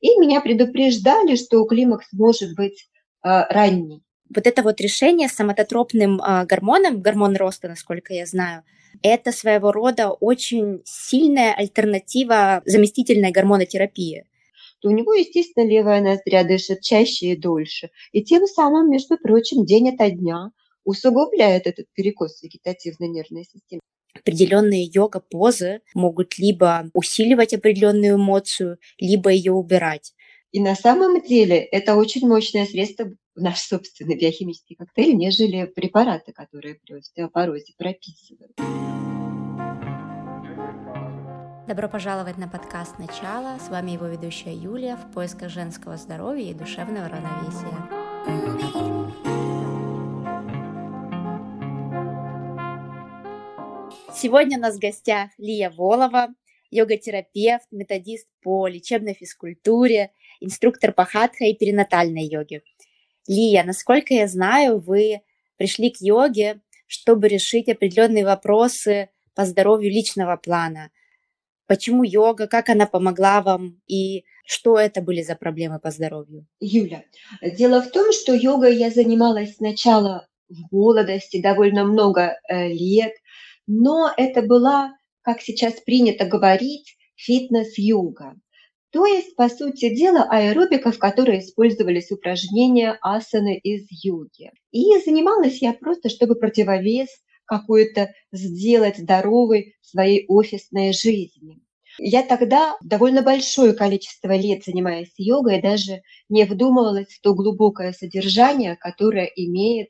И меня предупреждали, что климакс может быть э, ранний. Вот это вот решение с самототропным э, гормоном, гормон роста, насколько я знаю, это своего рода очень сильная альтернатива заместительной гормонотерапии то у него, естественно, левая ноздря дышит чаще и дольше. И тем самым, между прочим, день ото дня усугубляет этот перекос вегетативной нервной системы. Определенные йога-позы могут либо усиливать определенную эмоцию, либо ее убирать. И на самом деле это очень мощное средство наш собственный биохимический коктейль, нежели препараты, которые при остеопорозе прописывают. Добро пожаловать на подкаст «Начало». С вами его ведущая Юлия в поисках женского здоровья и душевного равновесия. Сегодня у нас в гостях Лия Волова, йога-терапевт, методист по лечебной физкультуре, инструктор по хатха и перинатальной йоге. Лия, насколько я знаю, вы пришли к йоге, чтобы решить определенные вопросы по здоровью личного плана – Почему йога, как она помогла вам и что это были за проблемы по здоровью? Юля, дело в том, что йогой я занималась сначала в молодости, довольно много э, лет, но это была, как сейчас принято говорить, фитнес-йога. То есть, по сути дела, аэробика, в которой использовались упражнения асаны из йоги. И занималась я просто, чтобы противовес какой-то сделать здоровой своей офисной жизни. Я тогда довольно большое количество лет занимаясь йогой, даже не вдумывалась в то глубокое содержание, которое имеет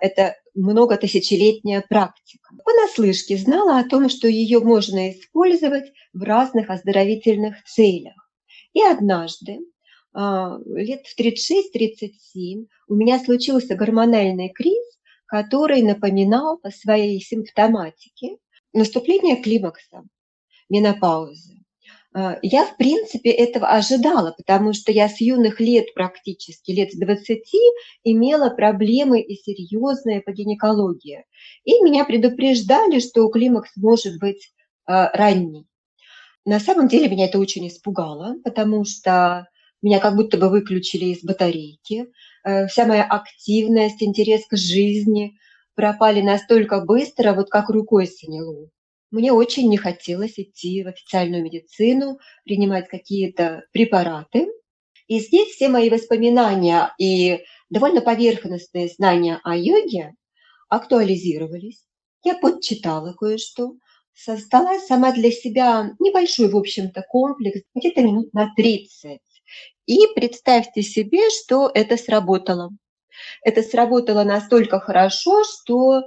это многотысячелетняя практика. Понаслышке знала о том, что ее можно использовать в разных оздоровительных целях. И однажды, а, лет в 36-37, у меня случился гормональный криз, который напоминал по своей симптоматике наступление климакса, менопаузы. А, я, в принципе, этого ожидала, потому что я с юных лет практически, лет с 20, имела проблемы и серьезные по гинекологии. И меня предупреждали, что климакс может быть а, ранний. На самом деле меня это очень испугало, потому что меня как будто бы выключили из батарейки. Э, вся моя активность, интерес к жизни пропали настолько быстро, вот как рукой сняло. Мне очень не хотелось идти в официальную медицину, принимать какие-то препараты. И здесь все мои воспоминания и довольно поверхностные знания о йоге актуализировались. Я подчитала кое-что, создала сама для себя небольшой, в общем-то, комплекс, где-то минут на 30 и представьте себе, что это сработало. Это сработало настолько хорошо, что,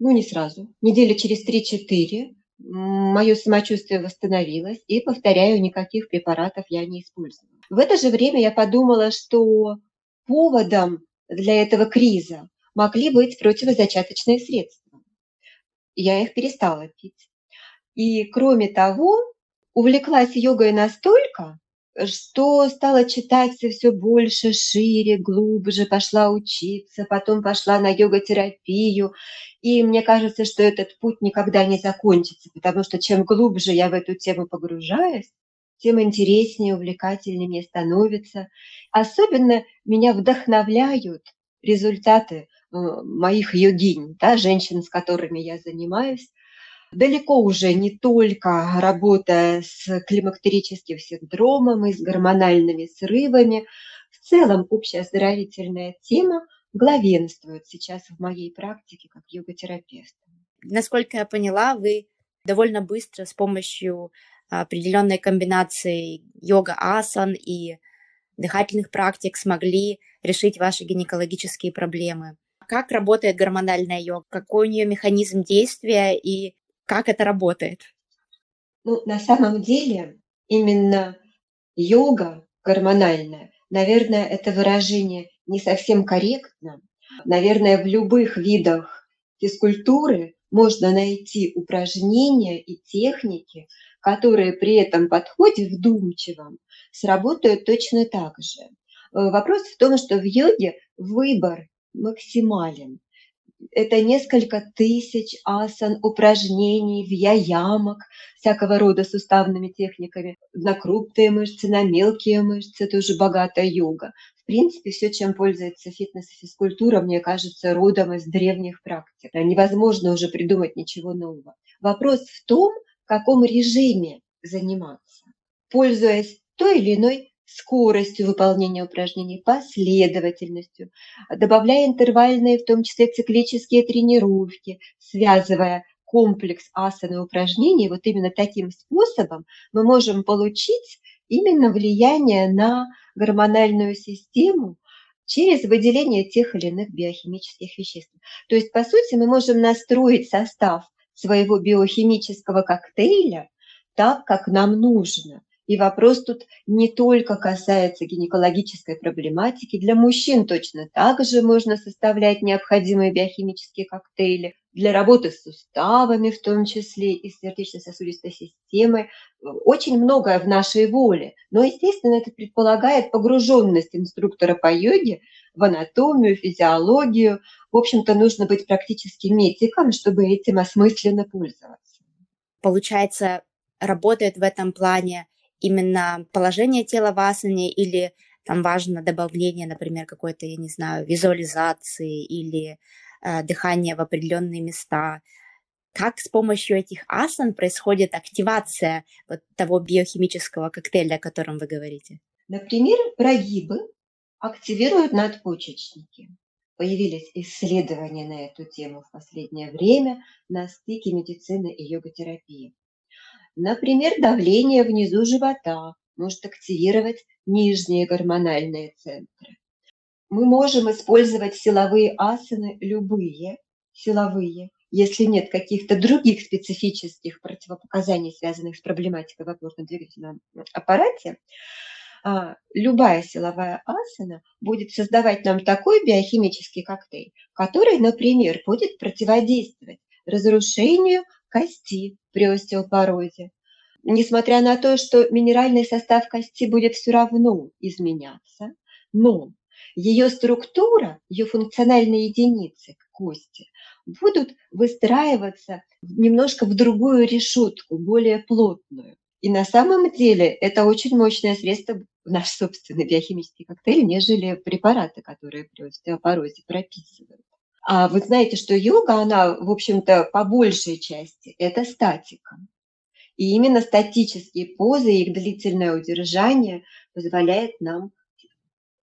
ну не сразу, недели через 3-4 мое самочувствие восстановилось, и, повторяю, никаких препаратов я не использую. В это же время я подумала, что поводом для этого криза могли быть противозачаточные средства. Я их перестала пить. И, кроме того, увлеклась йогой настолько, что стала читать все больше, шире, глубже, пошла учиться, потом пошла на йога-терапию. И мне кажется, что этот путь никогда не закончится, потому что чем глубже я в эту тему погружаюсь, тем интереснее, увлекательнее мне становится. Особенно меня вдохновляют результаты э, моих йогинь, да, женщин, с которыми я занимаюсь, далеко уже не только работая с климактерическим синдромом и с гормональными срывами. В целом общая оздоровительная тема главенствует сейчас в моей практике как йога-терапевта. Насколько я поняла, вы довольно быстро с помощью определенной комбинации йога-асан и дыхательных практик смогли решить ваши гинекологические проблемы. Как работает гормональная йога? Какой у нее механизм действия и как это работает? Ну, на самом деле, именно йога гормональная, наверное, это выражение не совсем корректно. Наверное, в любых видах физкультуры можно найти упражнения и техники, которые при этом подходе вдумчивом сработают точно так же. Э, вопрос в том, что в йоге выбор максимален. Это несколько тысяч асан, упражнений, вьяямок, всякого рода суставными техниками, на крупные мышцы, на мелкие мышцы, это уже богатая йога. В принципе, все, чем пользуется фитнес и физкультура, мне кажется, родом из древних практик. Невозможно уже придумать ничего нового. Вопрос в том, в каком режиме заниматься, пользуясь той или иной скоростью выполнения упражнений, последовательностью, добавляя интервальные, в том числе циклические тренировки, связывая комплекс асан и упражнений, вот именно таким способом мы можем получить именно влияние на гормональную систему через выделение тех или иных биохимических веществ. То есть, по сути, мы можем настроить состав своего биохимического коктейля так, как нам нужно. И вопрос тут не только касается гинекологической проблематики. Для мужчин точно так же можно составлять необходимые биохимические коктейли. Для работы с суставами, в том числе и с сердечно-сосудистой системой. Очень многое в нашей воле. Но, естественно, это предполагает погруженность инструктора по йоге в анатомию, физиологию. В общем-то, нужно быть практически медиком, чтобы этим осмысленно пользоваться. Получается, работает в этом плане именно положение тела в асане или там важно добавление, например, какой-то, я не знаю, визуализации или э, дыхания в определенные места. Как с помощью этих асан происходит активация вот того биохимического коктейля, о котором вы говорите? Например, прогибы активируют надпочечники. Появились исследования на эту тему в последнее время на стыке медицины и йога-терапии. Например, давление внизу живота может активировать нижние гормональные центры. Мы можем использовать силовые асаны, любые силовые, если нет каких-то других специфических противопоказаний, связанных с проблематикой в опорно-двигательном аппарате, а, любая силовая асана будет создавать нам такой биохимический коктейль, который, например, будет противодействовать разрушению кости при остеопорозе. Несмотря на то, что минеральный состав кости будет все равно изменяться, но ее структура, ее функциональные единицы кости будут выстраиваться немножко в другую решетку, более плотную. И на самом деле это очень мощное средство наш собственный биохимический коктейль, нежели препараты, которые при остеопорозе прописывают. А вы знаете, что йога, она, в общем-то, по большей части, это статика. И именно статические позы и их длительное удержание позволяет нам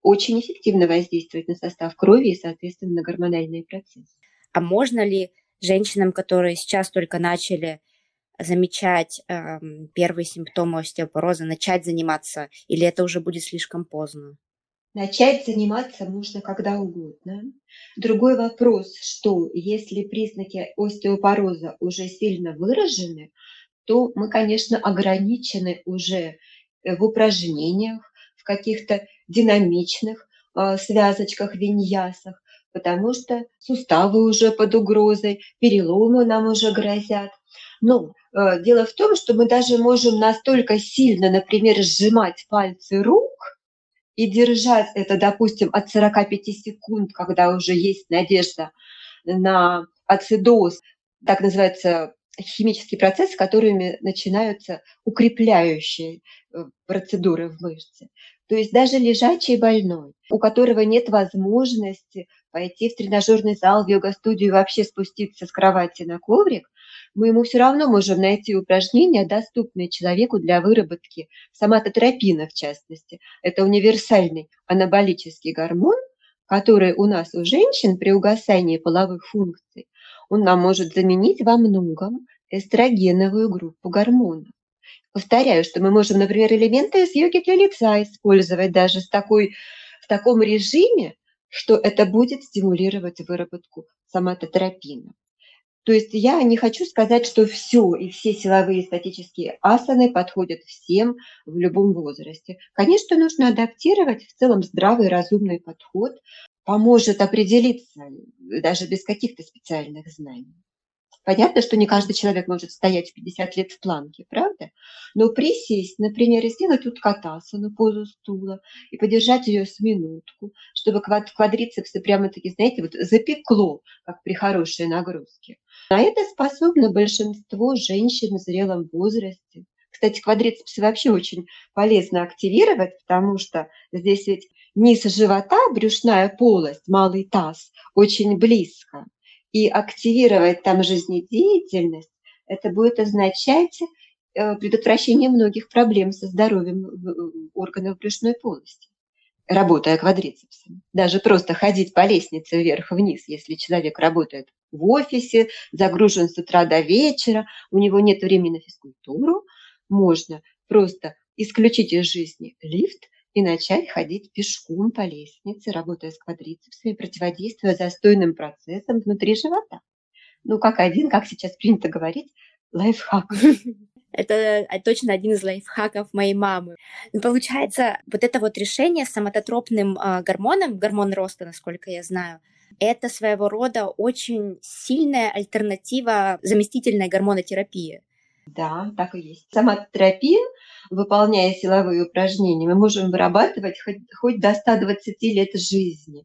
очень эффективно воздействовать на состав крови и, соответственно, на гормональные процессы. А можно ли женщинам, которые сейчас только начали замечать э, первые симптомы остеопороза, начать заниматься, или это уже будет слишком поздно? Начать заниматься можно когда угодно. Другой вопрос, что если признаки остеопороза уже сильно выражены, то мы, конечно, ограничены уже э, в упражнениях, в каких-то динамичных э, связочках, виньясах, потому что суставы уже под угрозой, переломы нам уже грозят. Но э, дело в том, что мы даже можем настолько сильно, например, сжимать пальцы рук, и держать это, допустим, от 45 секунд, когда уже есть надежда на ацидоз, так называется химические процессы, которыми начинаются укрепляющие э, процедуры в мышце. То есть даже лежачий больной, у которого нет возможности пойти в тренажерный зал, в йога-студию, вообще спуститься с кровати на коврик, мы ему все равно можем найти упражнения, доступные человеку для выработки соматотропина, в частности. Это универсальный анаболический гормон, который у нас у женщин при угасании половых функций, он нам может заменить во многом эстрогеновую группу гормонов. Повторяю, что мы можем, например, элементы из йоги для лица использовать даже с такой, в таком режиме, что это будет стимулировать выработку соматотропина. То есть я не хочу сказать, что все и все силовые статические асаны подходят всем в любом возрасте. Конечно, нужно адаптировать в целом здравый, разумный подход, поможет определиться даже без каких-то специальных знаний. Понятно, что не каждый человек может стоять в 50 лет в планке, правда? Но присесть, например, и сделать на позу стула и подержать ее с минутку, чтобы квадрицепсы прямо-таки, знаете, вот запекло, как при хорошей нагрузке. На это способно большинство женщин в зрелом возрасте. Кстати, квадрицепсы вообще очень полезно активировать, потому что здесь ведь низ живота, брюшная полость, малый таз очень близко и активировать там жизнедеятельность, это будет означать э, предотвращение многих проблем со здоровьем органов брюшной полости, работая квадрицепсом. Даже просто ходить по лестнице вверх-вниз, если человек работает в офисе, загружен с утра до вечера, у него нет времени на физкультуру, можно просто исключить из жизни лифт и начать ходить пешком по лестнице, работая с квадрицепсами, противодействуя застойным процессам внутри живота. Ну, как один, как сейчас принято говорить, лайфхак. Это точно один из лайфхаков моей мамы. Получается, вот это вот решение с самототропным э, гормоном, гормон роста, насколько я знаю, это своего рода очень сильная альтернатива заместительной гормонотерапии. Да, так и есть. Самотерапия, выполняя силовые упражнения, мы можем вырабатывать хоть, хоть до 120 лет жизни.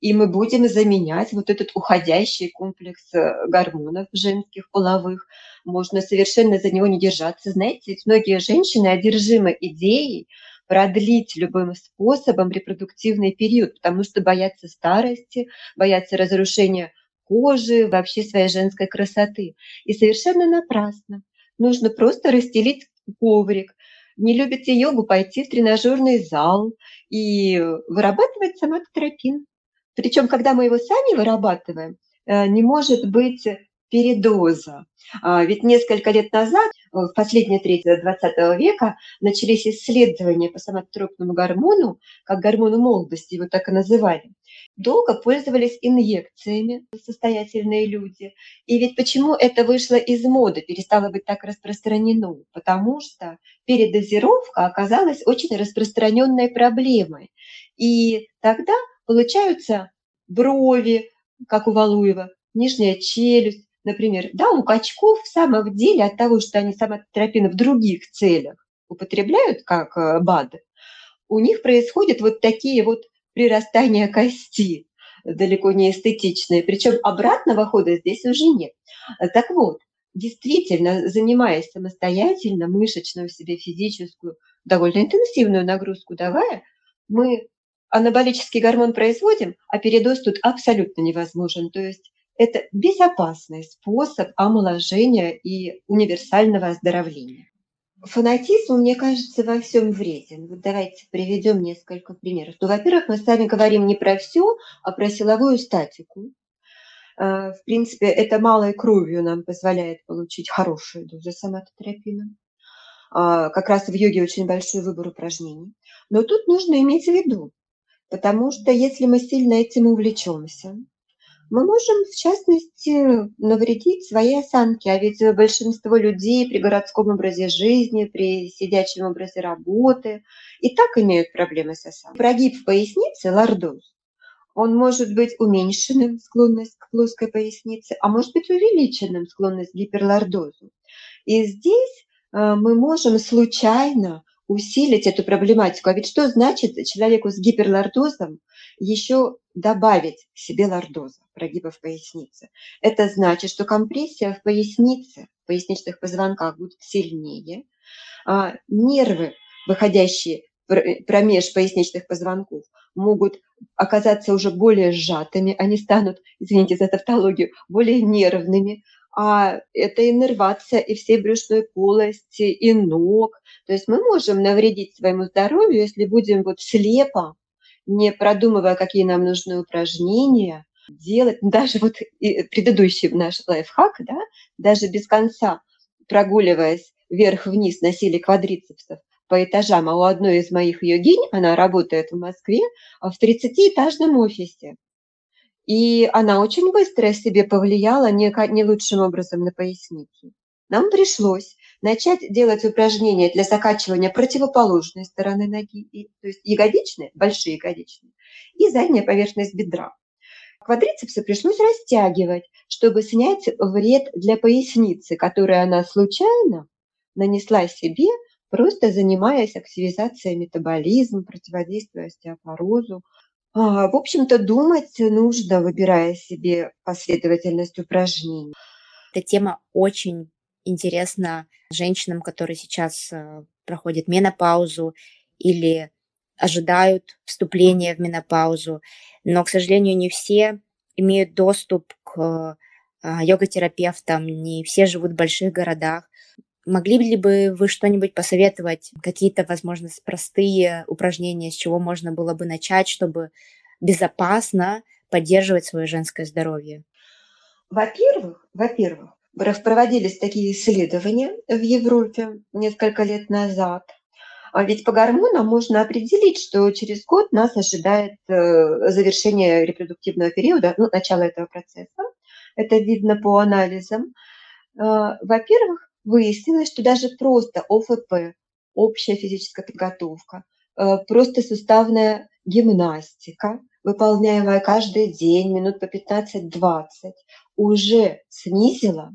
И мы будем заменять вот этот уходящий комплекс э, гормонов женских, половых. Можно совершенно за него не держаться. Знаете, ведь многие женщины одержимы идеей продлить любым способом репродуктивный период, потому что боятся старости, боятся разрушения кожи, вообще своей женской красоты. И совершенно напрасно нужно просто расстелить коврик. Не любите йогу, пойти в тренажерный зал и вырабатывать соматотропин. Причем, когда мы его сами вырабатываем, э, не может быть передоза. А, ведь несколько лет назад, в последние трети 20 века, начались исследования по соматотропному гормону, как гормону молодости, его так и называли долго пользовались инъекциями состоятельные люди. И ведь почему это вышло из моды, перестало быть так распространено? Потому что передозировка оказалась очень распространенной проблемой. И тогда получаются брови, как у Валуева, нижняя челюсть, например. Да, у качков в самом деле от того, что они самотропин в других целях употребляют, как э, БАДы, у них происходят вот такие вот прирастания кости, далеко не эстетичные. Причем обратного хода здесь уже нет. Так вот, действительно, занимаясь самостоятельно, мышечную себе физическую, довольно интенсивную нагрузку давая, мы анаболический гормон производим, а передоз тут абсолютно невозможен. То есть это безопасный способ омоложения и универсального оздоровления. Фанатизм, мне кажется, во всем вреден. Вот давайте приведем несколько примеров. Ну, во-первых, мы с вами говорим не про все, а про силовую статику. А, в принципе, это малой кровью нам позволяет получить хорошую дозу соматотерапина. А, как раз в йоге очень большой выбор упражнений. Но тут нужно иметь в виду, потому что если мы сильно этим увлечемся, мы можем, в частности, навредить своей осанке. А ведь большинство людей при городском образе жизни, при сидячем образе работы и так имеют проблемы с осанкой. Прогиб в пояснице – лордоз. Он может быть уменьшенным, склонность к плоской пояснице, а может быть увеличенным, склонность к гиперлордозу. И здесь э, мы можем случайно усилить эту проблематику. А ведь что значит человеку с гиперлордозом еще добавить себе лордоза, прогиба в пояснице? Это значит, что компрессия в пояснице, в поясничных позвонках будет сильнее, а нервы, выходящие промеж поясничных позвонков, могут оказаться уже более сжатыми, они станут, извините за тавтологию, более нервными, а это иннервация и всей брюшной полости, и ног. То есть мы можем навредить своему здоровью, если будем вот слепо, не продумывая, какие нам нужны упражнения, делать, даже вот предыдущий наш лайфхак, да, даже без конца прогуливаясь вверх-вниз на силе квадрицепсов по этажам, а у одной из моих йогинь, она работает в Москве, в 30-этажном офисе. И она очень быстро себе повлияла не, не лучшим образом на поясницу. Нам пришлось начать делать упражнения для закачивания противоположной стороны ноги, то есть ягодичные, большие ягодичные, и задняя поверхность бедра. квадрицепсы пришлось растягивать, чтобы снять вред для поясницы, который она случайно нанесла себе, просто занимаясь активизацией метаболизма, противодействуя остеопорозу. А, в общем-то, думать нужно, выбирая себе последовательность упражнений. Эта тема очень интересна женщинам, которые сейчас э, проходят менопаузу или ожидают вступления в менопаузу. Но, к сожалению, не все имеют доступ к а, йога-терапевтам, не все живут в больших городах. Могли ли бы вы что-нибудь посоветовать, какие-то, возможно, простые упражнения, с чего можно было бы начать, чтобы безопасно поддерживать свое женское здоровье? Во-первых, во-первых, проводились такие исследования в Европе несколько лет назад. А ведь по гормонам можно определить, что через год нас ожидает э, завершение репродуктивного периода, ну, начало этого процесса. Это видно по анализам. Э, во-первых, выяснилось, что даже просто ОФП, общая физическая подготовка, э, просто суставная гимнастика, выполняемая каждый день, минут по 15-20, уже снизила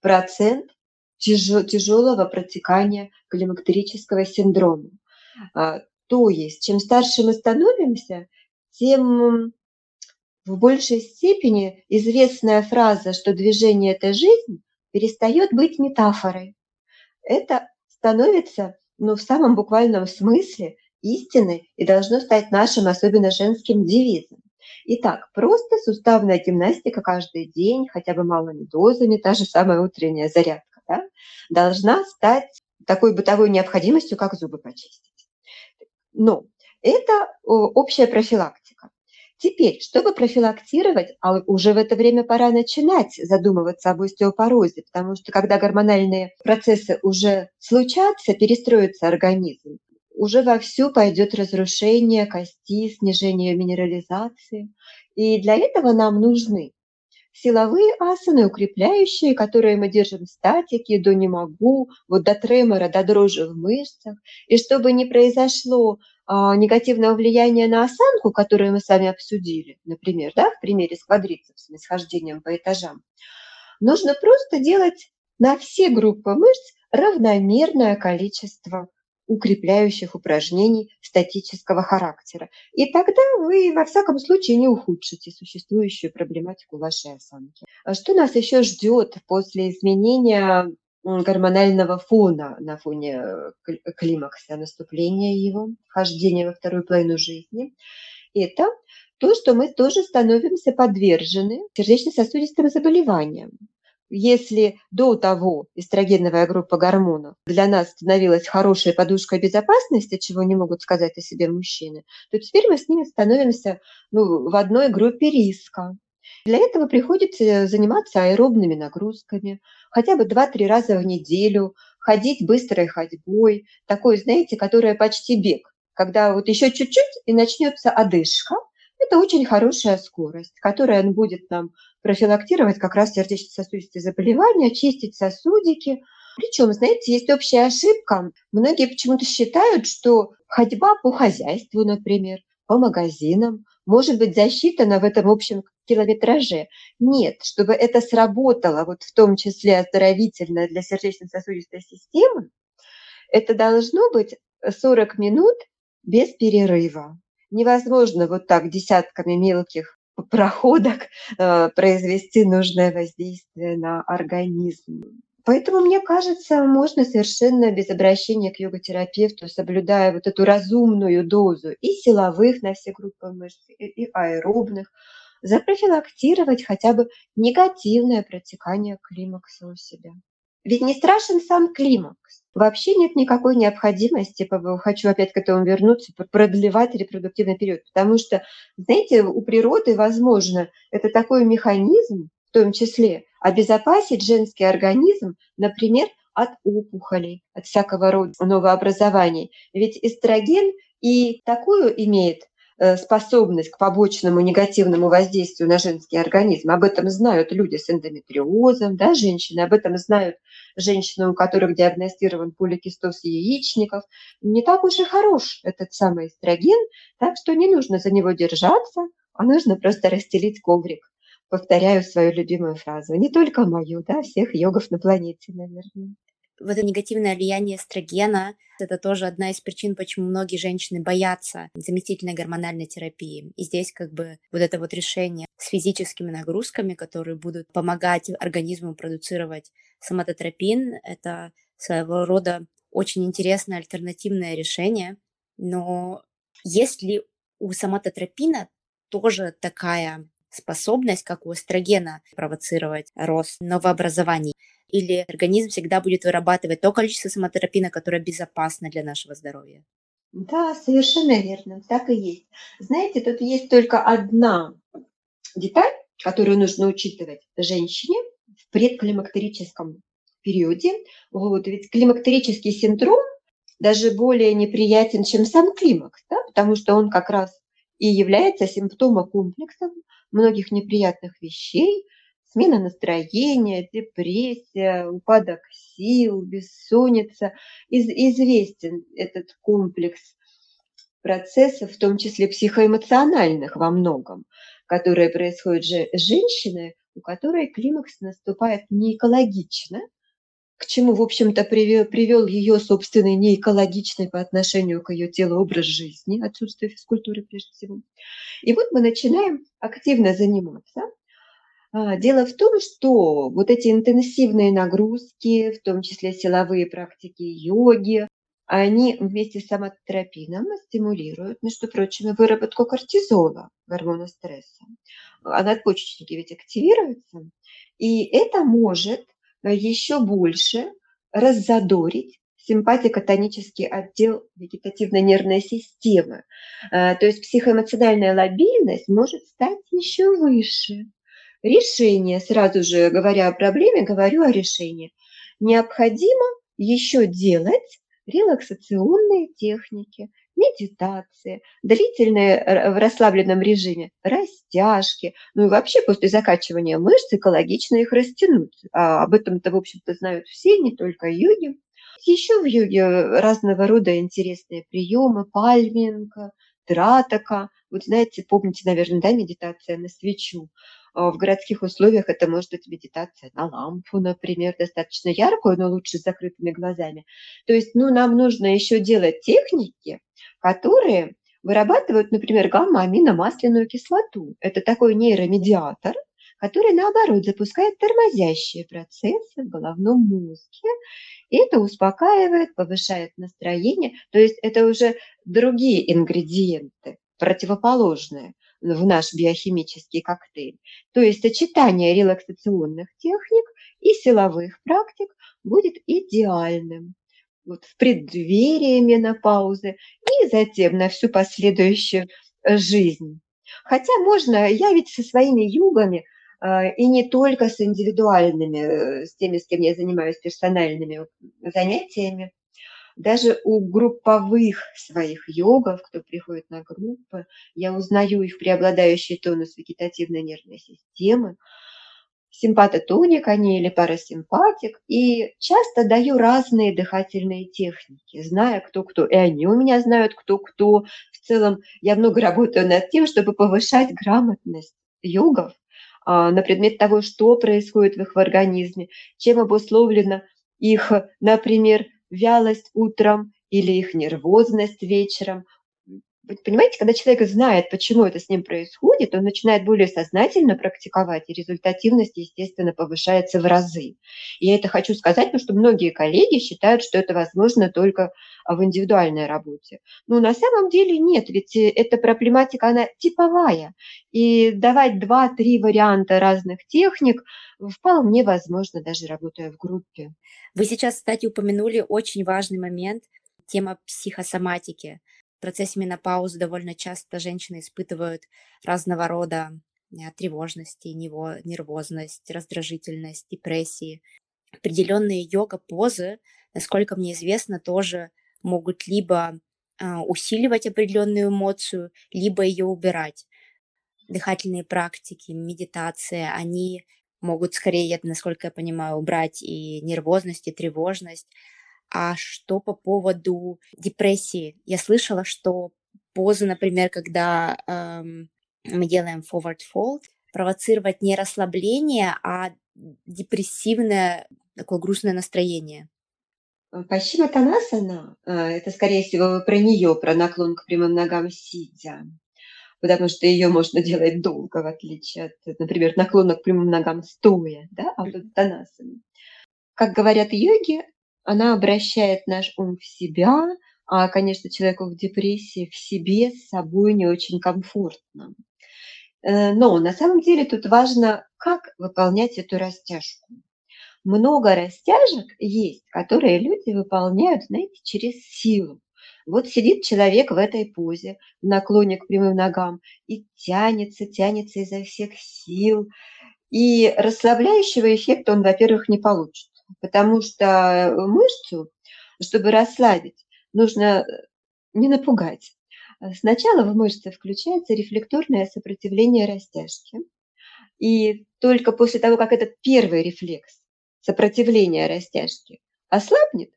процент тяжелого протекания климактерического синдрома. А, то есть, чем старше мы становимся, тем в большей степени известная фраза, что движение – это жизнь, перестает быть метафорой. Это становится, ну, в самом буквальном смысле истиной и должно стать нашим, особенно женским девизом. Итак, просто суставная гимнастика каждый день, хотя бы малыми дозами, та же самая утренняя зарядка, да, должна стать такой бытовой необходимостью, как зубы почистить. Но это общая профилактика. Теперь, чтобы профилактировать, а уже в это время пора начинать задумываться об остеопорозе, потому что когда гормональные процессы уже случатся, перестроится организм, уже вовсю пойдет разрушение кости, снижение минерализации. И для этого нам нужны силовые асаны, укрепляющие, которые мы держим в статике, до не могу, вот до тремора, до дрожи в мышцах. И чтобы не произошло негативного влияния на осанку, которую мы с вами обсудили, например, да, в примере с квадрицепсами, с хождением по этажам, нужно просто делать на все группы мышц равномерное количество укрепляющих упражнений статического характера. И тогда вы, во всяком случае, не ухудшите существующую проблематику вашей осанки. А что нас еще ждет после изменения гормонального фона на фоне э, климакса, наступления его, вхождения во вторую половину жизни? Это то, что мы тоже становимся подвержены сердечно-сосудистым заболеваниям. Если до того эстрогеновая группа гормонов для нас становилась хорошей подушкой безопасности, чего не могут сказать о себе мужчины, то теперь мы с ними становимся ну, в одной группе риска. Для этого приходится заниматься аэробными нагрузками, хотя бы 2-3 раза в неделю, ходить быстрой ходьбой, такой, знаете, которая почти бег, когда вот еще чуть-чуть и начнется одышка, это очень хорошая скорость, которая будет нам профилактировать как раз сердечно-сосудистые заболевания, чистить сосудики. Причем, знаете, есть общая ошибка. Многие почему-то считают, что ходьба по хозяйству, например, по магазинам, может быть засчитана в этом общем километраже. Нет, чтобы это сработало, вот в том числе оздоровительно для сердечно-сосудистой системы, это должно быть 40 минут без перерыва. Невозможно вот так десятками мелких проходок э, произвести нужное воздействие на организм. Поэтому, мне кажется, можно совершенно без обращения к йога-терапевту, соблюдая вот эту разумную дозу и силовых на все группы мышц, и аэробных, запрофилактировать хотя бы негативное протекание климакса у себя. Ведь не страшен сам климакс. Вообще нет никакой необходимости, хочу опять к этому вернуться, продлевать репродуктивный период, потому что, знаете, у природы, возможно, это такой механизм, в том числе, обезопасить женский организм, например, от опухолей, от всякого рода новообразований. Ведь эстроген и такую имеет способность к побочному негативному воздействию на женский организм. Об этом знают люди с эндометриозом, да, женщины, об этом знают женщины, у которых диагностирован поликистоз яичников. Не так уж и хорош этот самый эстроген, так что не нужно за него держаться, а нужно просто расстелить коврик. Повторяю свою любимую фразу. Не только мою, да, всех йогов на планете, наверное вот это негативное влияние эстрогена – это тоже одна из причин, почему многие женщины боятся заместительной гормональной терапии. И здесь как бы вот это вот решение с физическими нагрузками, которые будут помогать организму продуцировать соматотропин, это своего рода очень интересное альтернативное решение. Но есть ли у соматотропина тоже такая способность, как у эстрогена, провоцировать рост новообразований? или организм всегда будет вырабатывать то количество самотерапина, которое безопасно для нашего здоровья. Да, совершенно верно, так и есть. Знаете, тут есть только одна деталь, которую нужно учитывать женщине в предклимактерическом периоде. Вот, ведь климактерический синдром даже более неприятен, чем сам климакс, да, потому что он как раз и является симптомокомплексом многих неприятных вещей, смена настроения, депрессия, упадок сил, бессонница. Из, известен этот комплекс процессов, в том числе психоэмоциональных во многом, которые происходят же с женщиной, у которой климакс наступает не экологично, к чему, в общем-то, привел, ее собственный неэкологичный по отношению к ее телу образ жизни, отсутствие физкультуры прежде всего. И вот мы начинаем активно заниматься – а, дело в том, что вот эти интенсивные нагрузки, в том числе силовые практики йоги, они вместе с самотропином стимулируют, между прочим, выработку кортизола, гормона стресса. А надпочечники ведь активируются. И это может еще больше раззадорить симпатико-тонический отдел вегетативной нервной системы. А, то есть психоэмоциональная лобильность может стать еще выше. Решение, сразу же говоря о проблеме, говорю о решении. Необходимо еще делать релаксационные техники, медитации, длительные в расслабленном режиме, растяжки, ну и вообще после закачивания мышц экологично их растянуть. А об этом-то, в общем-то, знают все, не только йоги. Еще в йоге разного рода интересные приемы, пальминг, тратака. Вот знаете, помните, наверное, да, медитация на свечу. А, в городских условиях это может быть медитация на лампу, например, достаточно яркую, но лучше с закрытыми глазами. То есть ну, нам нужно еще делать техники, которые вырабатывают, например, гамма-аминомасляную кислоту. Это такой нейромедиатор, который, наоборот, запускает тормозящие процессы в головном мозге. И это успокаивает, повышает настроение. То есть это уже другие ингредиенты, противоположные в наш биохимический коктейль. То есть сочетание релаксационных техник и силовых практик будет идеальным вот в преддверии менопаузы и затем на всю последующую жизнь. Хотя можно, я ведь со своими югами а, и не только с индивидуальными, э, с теми, с кем я занимаюсь персональными занятиями, даже у групповых своих йогов, кто приходит на группы, я узнаю их преобладающий тонус вегетативной нервной системы, симпатотоник они или парасимпатик, и часто даю разные дыхательные техники, зная кто-кто, и они у меня знают кто-кто. В целом я много работаю над тем, чтобы повышать грамотность йогов а, на предмет того, что происходит в их организме, чем обусловлено их, например, вялость утром или их нервозность вечером. Понимаете, когда человек знает, почему это с ним происходит, он начинает более сознательно практиковать, и результативность, естественно, повышается в разы. Я это хочу сказать, потому что многие коллеги считают, что это возможно только в индивидуальной работе. Но на самом деле нет, ведь эта проблематика, она типовая. И давать два-три варианта разных техник вполне возможно, даже работая в группе. Вы сейчас, кстати, упомянули очень важный момент, тема психосоматики. В процессе менопаузы довольно часто женщины испытывают разного рода э, тревожности, нервозность, раздражительность, депрессии. Определенные йога-позы, насколько мне известно, тоже могут либо а, усиливать определенную эмоцию, либо ее убирать. Дыхательные практики, медитация, они могут скорее, насколько я понимаю, убрать и нервозность, и тревожность. А что по поводу депрессии? Я слышала, что позы, например, когда эм, мы делаем forward fold, провоцировать не расслабление, а депрессивное такое грустное настроение. Пащима Танасана, это, скорее всего, про нее, про наклон к прямым ногам сидя, потому что ее можно делать долго, в отличие от, например, наклона к прямым ногам стоя, да, а вот Танасана. Как говорят йоги, она обращает наш ум в себя, а, конечно, человеку в депрессии в себе с собой не очень комфортно. Э, но на самом деле тут важно, как выполнять эту растяжку. Много растяжек есть, которые люди выполняют, знаете, через силу. Вот сидит человек в этой позе, в наклоне к прямым ногам, и тянется, тянется изо всех сил. И расслабляющего эффекта он, во-первых, не получит, потому что мышцу, чтобы расслабить, нужно не напугать. Сначала в мышце включается рефлекторное сопротивление растяжки. И только после того, как этот первый рефлекс сопротивления растяжки ослабнет,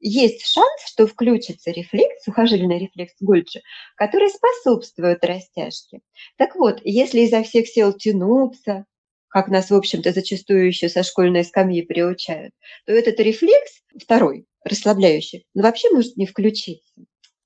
есть шанс, что включится рефлекс, сухожильный рефлекс Гольджи, который способствует растяжке. Так вот, если изо всех сил тянуться, как нас, в общем-то, зачастую еще со школьной скамьи приучают, то этот рефлекс, второй, расслабляющий, ну, вообще может не включиться.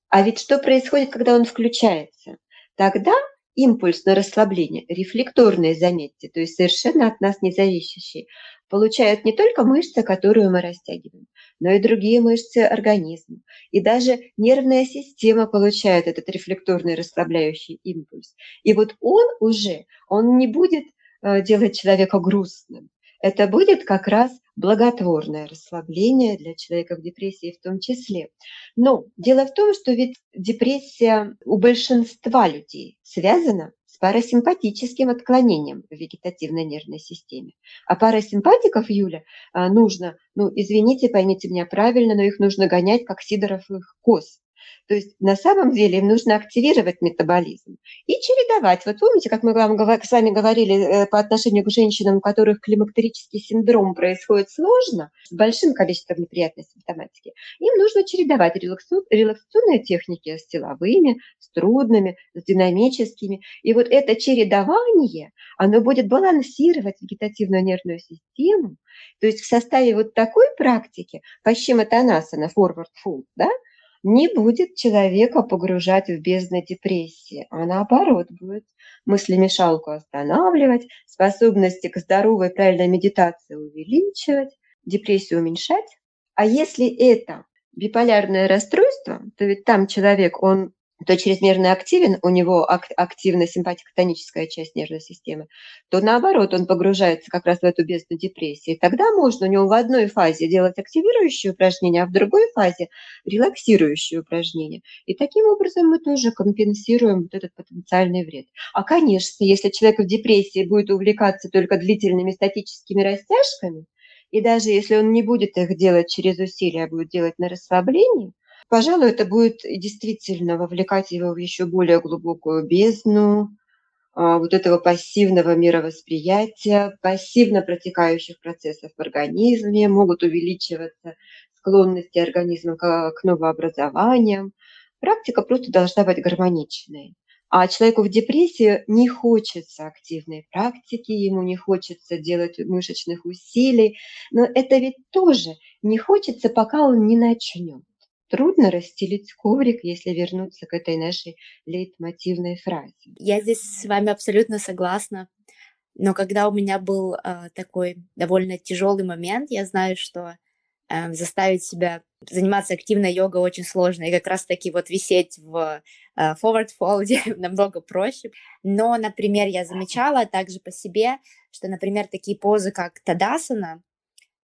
А ведь что происходит, когда он включается? Тогда импульс на расслабление, рефлекторные, заметьте, то есть совершенно от нас не зависящий, получают не только мышцы, которую мы растягиваем, но и другие мышцы организма. И даже нервная система получает этот рефлекторный расслабляющий импульс. И вот он уже, он не будет э, делать человека грустным. Это будет как раз благотворное расслабление для человека в депрессии в том числе. Но дело в том, что ведь депрессия у большинства людей связана с парасимпатическим отклонением в вегетативной нервной системе. А парасимпатиков, Юля, а, нужно, ну, извините, поймите меня правильно, но их нужно гонять, как сидоровых коз. То есть на самом деле им нужно активировать метаболизм и чередовать. Вот помните, как мы вам с вами говорили э, по отношению к женщинам, у которых климактерический синдром происходит сложно, с большим количеством неприятной симптоматики, им нужно чередовать релаксационные техники с силовыми, с трудными, с динамическими. И вот это чередование, оно будет балансировать вегетативную нервную систему. То есть в составе вот такой практики, Пащима-Танасана, forward fold, да, не будет человека погружать в бездну депрессии, а наоборот будет мыслемешалку останавливать, способности к здоровой правильной медитации увеличивать, депрессию уменьшать. А если это биполярное расстройство, то ведь там человек, он то чрезмерно активен, у него активна симпатико-тоническая часть нервной системы, то наоборот, он погружается как раз в эту бездну депрессии. Тогда можно у него в одной фазе делать активирующие упражнения, а в другой фазе релаксирующие упражнения. И таким образом мы тоже компенсируем вот этот потенциальный вред. А, конечно, если человек в депрессии будет увлекаться только длительными статическими растяжками, и даже если он не будет их делать через усилия, а будет делать на расслаблении, Пожалуй, это будет действительно вовлекать его в еще более глубокую бездну а, вот этого пассивного мировосприятия, пассивно протекающих процессов в организме, могут увеличиваться склонности организма к, новообразованиям. Практика просто должна быть гармоничной. А человеку в депрессии не хочется активной практики, ему не хочется делать мышечных усилий, но это ведь тоже не хочется, пока он не начнет трудно расстелить коврик, если вернуться к этой нашей лейтмотивной фразе. Я здесь с вами абсолютно согласна. Но когда у меня был э, такой довольно тяжелый момент, я знаю, что э, заставить себя заниматься активной йогой очень сложно, и как раз-таки вот висеть в э, forward fold намного проще. Но, например, я замечала также по себе, что, например, такие позы, как Тадасана,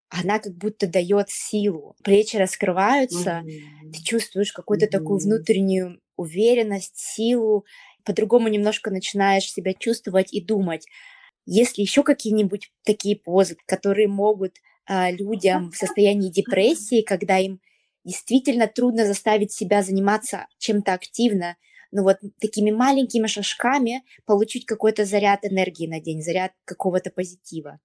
она как будто дает силу. Плечи раскрываются, mm-hmm. ты чувствуешь какую-то mm-hmm. такую внутреннюю уверенность, силу, по-другому немножко начинаешь себя чувствовать и думать. Есть ли еще какие-нибудь такие позы, которые могут а, людям в состоянии депрессии, когда им действительно трудно заставить себя заниматься чем-то активно, ну вот такими маленькими шажками получить какой-то заряд энергии на день, заряд какого-то позитива.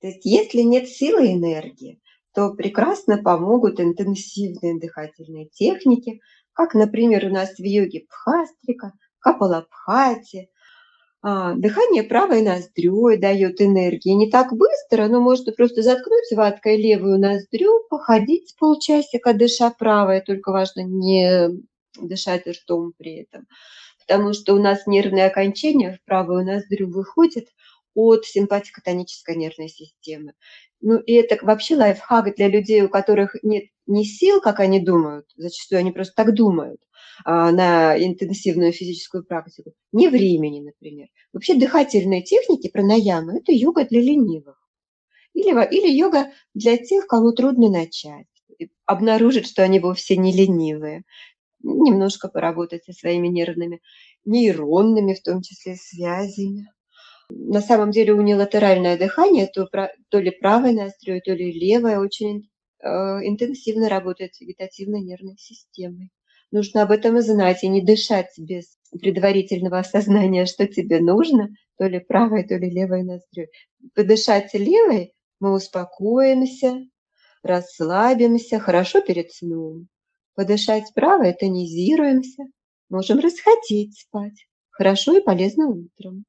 То есть если нет силы и энергии, то прекрасно помогут интенсивные дыхательные техники, как, например, у нас в йоге Пхастрика, Капалабхати. А, дыхание правой ноздрю дает энергии. Не так быстро, но можно просто заткнуть ваткой левую ноздрю, походить полчасика, дыша правой. Только важно не дышать ртом при этом. Потому что у нас нервные окончания в правую ноздрю выходят от симпатико-тонической нервной системы. Ну и это вообще лайфхак для людей, у которых нет ни сил, как они думают, зачастую они просто так думают, а, на интенсивную физическую практику, ни времени, например. Вообще дыхательные техники пранаямы – это йога для ленивых. Или, или йога для тех, кому трудно начать, обнаружить, что они вовсе не ленивые, немножко поработать со своими нервными, нейронными, в том числе, связями. На самом деле унилатеральное дыхание, то, то ли правой ноздрёй, то ли левой, очень э, интенсивно работает с вегетативной нервной системой. Нужно об этом знать и не дышать без предварительного осознания, что тебе нужно, то ли правой, то ли левой ноздрёй. Подышать левой, мы успокоимся, расслабимся, хорошо перед сном. Подышать правой, тонизируемся, можем расхотеть спать. Хорошо и полезно утром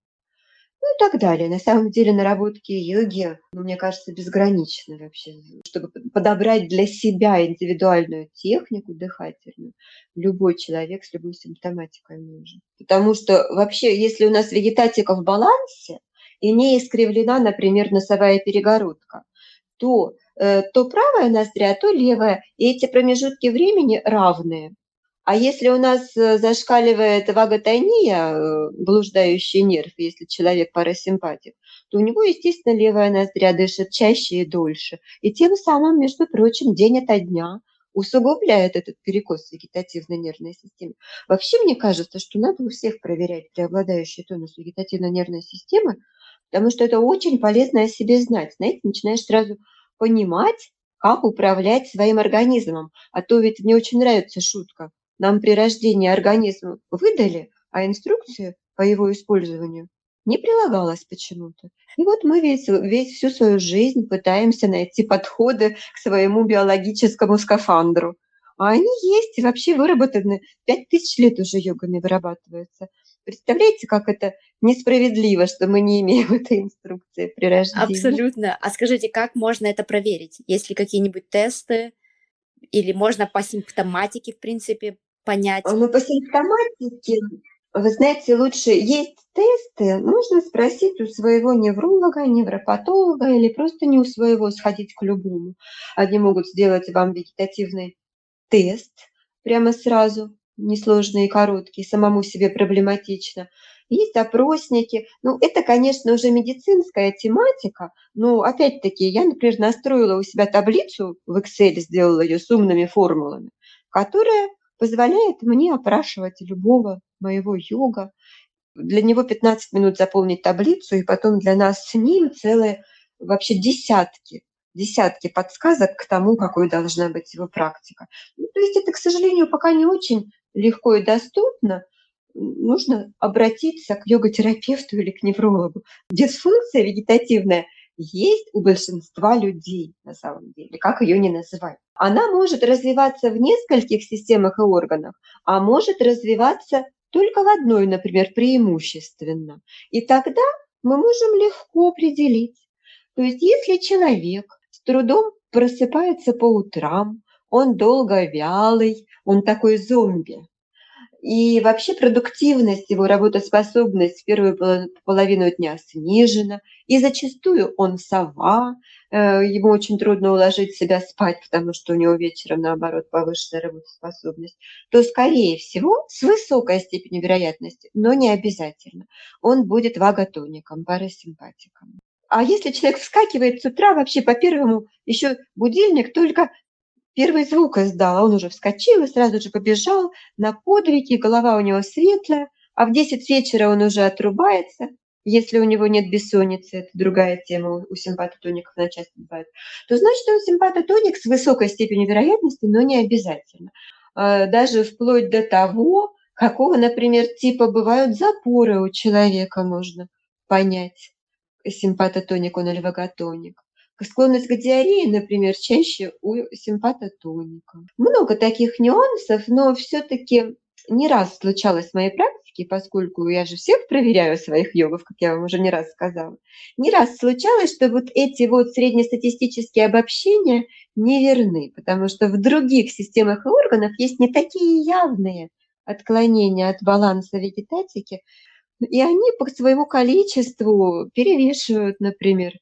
ну и так далее. На самом деле наработки йоги, ну, мне кажется, безграничны вообще. Чтобы подобрать для себя индивидуальную технику дыхательную, любой человек с любой симптоматикой может. Потому что вообще, если у нас вегетатика в балансе и не искривлена, например, носовая перегородка, то э, то правая ноздря, то левая, и эти промежутки времени равные. А если у нас э, зашкаливает ваготония, э, блуждающий нерв, если человек парасимпатик, то у него, естественно, левая ноздря дышит чаще и дольше. И тем самым, между прочим, день ото дня усугубляет этот перекос вегетативной нервной системы. Вообще, мне кажется, что надо у всех проверять преобладающий тонус вегетативной нервной системы, потому что это очень полезно о себе знать. Знаете, начинаешь сразу понимать, как управлять своим организмом. А то ведь мне очень нравится шутка – нам при рождении организм выдали, а инструкция по его использованию не прилагалась почему-то. И вот мы весь, весь всю свою жизнь пытаемся найти подходы к своему биологическому скафандру. А они есть и вообще выработаны. Пять тысяч лет уже йогами вырабатываются. Представляете, как это несправедливо, что мы не имеем этой инструкции при рождении? Абсолютно. А скажите, как можно это проверить? Есть ли какие-нибудь тесты? Или можно по симптоматике, в принципе, понять? Ну, по симптоматике, вы знаете, лучше есть тесты, нужно спросить у своего невролога, невропатолога или просто не у своего сходить к любому. Они могут сделать вам вегетативный тест прямо сразу, несложный и короткий, самому себе проблематично. Есть опросники. Ну, это, конечно, уже медицинская тематика, но, опять-таки, я, например, настроила у себя таблицу в Excel, сделала ее с умными формулами, которая позволяет мне опрашивать любого моего йога. Для него 15 минут заполнить таблицу, и потом для нас с ним целые вообще десятки десятки подсказок к тому, какой должна быть его практика. Ну, то есть это, к сожалению, пока не очень легко и доступно. Нужно обратиться к йога-терапевту или к неврологу. Дисфункция вегетативная – есть у большинства людей на самом деле, как ее не называть. Она может развиваться в нескольких системах и органах, а может развиваться только в одной, например, преимущественно. И тогда мы можем легко определить. То есть если человек с трудом просыпается по утрам, он долго вялый, он такой зомби, и вообще продуктивность, его работоспособность в первую половину дня снижена. И зачастую он сова, э, ему очень трудно уложить себя спать, потому что у него вечером, наоборот, повышенная работоспособность, то, скорее всего, с высокой степенью вероятности, но не обязательно, он будет ваготоником, парасимпатиком. А если человек вскакивает с утра, вообще по первому еще будильник только Первый звук издал, а он уже вскочил и сразу же побежал на подвиги, голова у него светлая, а в 10 вечера он уже отрубается, если у него нет бессонницы, это другая тема, у симпатотоников она часто бывает, то значит он симпатотоник с высокой степенью вероятности, но не обязательно. А, даже вплоть до того, какого, например, типа бывают запоры у человека, можно понять, симпатотоник он или ваготоник. Склонность к диарее, например, чаще у симпатотоника. Много таких нюансов, но все-таки не раз случалось в моей практике, поскольку я же всех проверяю своих йогов, как я вам уже не раз сказала, не раз случалось, что вот эти вот среднестатистические обобщения неверны, потому что в других системах и органах есть не такие явные отклонения от баланса вегетатики, и они по своему количеству перевешивают, например,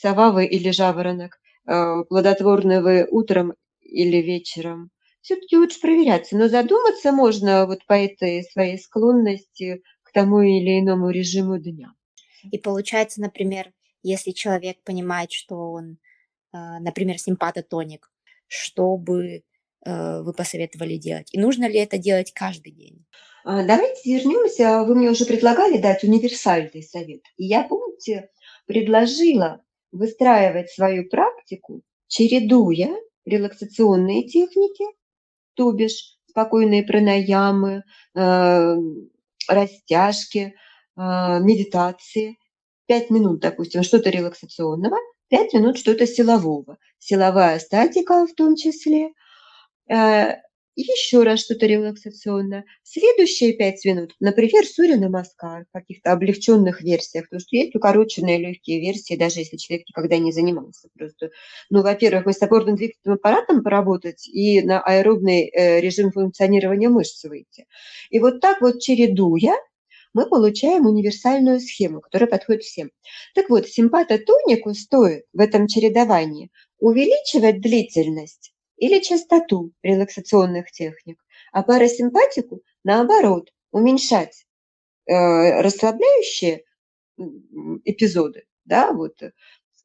совавы или жаворонок, э, плодотворные вы утром или вечером. Все-таки лучше проверяться, но задуматься можно вот по этой своей склонности к тому или иному режиму дня. И получается, например, если человек понимает, что он, э, например, симпатотоник, что бы э, вы посоветовали делать? И нужно ли это делать каждый день? А, давайте вернемся. Вы мне уже предлагали дать универсальный совет. И я, помните, предложила выстраивать свою практику, чередуя релаксационные техники, то бишь спокойные пранаямы, э, растяжки, э, медитации. Пять минут, допустим, что-то релаксационного, пять минут что-то силового. Силовая статика в том числе. Еще раз что-то релаксационное. Следующие пять минут, например, Суря Намаскар в каких-то облегченных версиях, потому что есть укороченные легкие версии, даже если человек никогда не занимался. Просто, ну, во-первых, мы с опорным двигательным аппаратом поработать и на аэробный э, режим функционирования мышц выйти. И вот так вот чередуя, мы получаем универсальную схему, которая подходит всем. Так вот, симпатотонику стоит в этом чередовании увеличивать длительность или частоту релаксационных техник, а парасимпатику, наоборот, уменьшать э, расслабляющие эпизоды, да, вот,